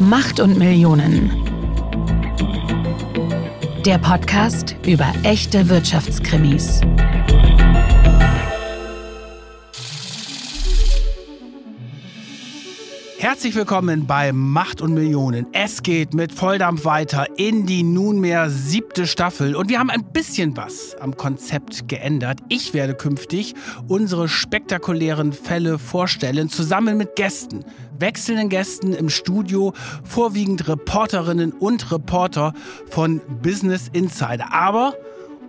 Macht und Millionen. Der Podcast über echte Wirtschaftskrimis. Herzlich willkommen bei Macht und Millionen. Es geht mit Volldampf weiter in die nunmehr siebte Staffel und wir haben ein bisschen was am Konzept geändert. Ich werde künftig unsere spektakulären Fälle vorstellen, zusammen mit Gästen, wechselnden Gästen im Studio, vorwiegend Reporterinnen und Reporter von Business Insider. Aber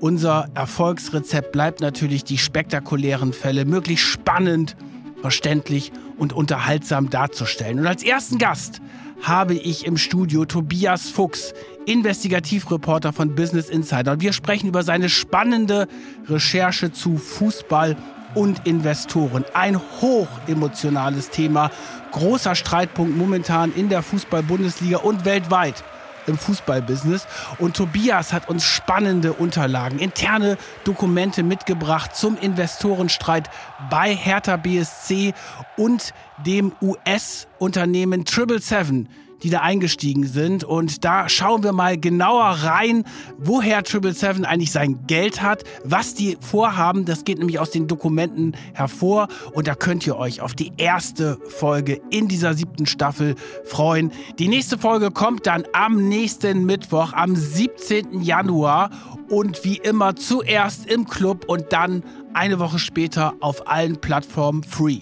unser Erfolgsrezept bleibt natürlich die spektakulären Fälle, möglichst spannend verständlich und unterhaltsam darzustellen. Und als ersten Gast habe ich im Studio Tobias Fuchs, Investigativreporter von Business Insider. Und wir sprechen über seine spannende Recherche zu Fußball und Investoren. Ein hochemotionales Thema, großer Streitpunkt momentan in der Fußball-Bundesliga und weltweit im Fußballbusiness. Und Tobias hat uns spannende Unterlagen, interne Dokumente mitgebracht zum Investorenstreit bei Hertha BSC und dem US-Unternehmen Triple Seven die da eingestiegen sind. Und da schauen wir mal genauer rein, woher Triple Seven eigentlich sein Geld hat, was die vorhaben. Das geht nämlich aus den Dokumenten hervor. Und da könnt ihr euch auf die erste Folge in dieser siebten Staffel freuen. Die nächste Folge kommt dann am nächsten Mittwoch, am 17. Januar. Und wie immer zuerst im Club und dann eine Woche später auf allen Plattformen free.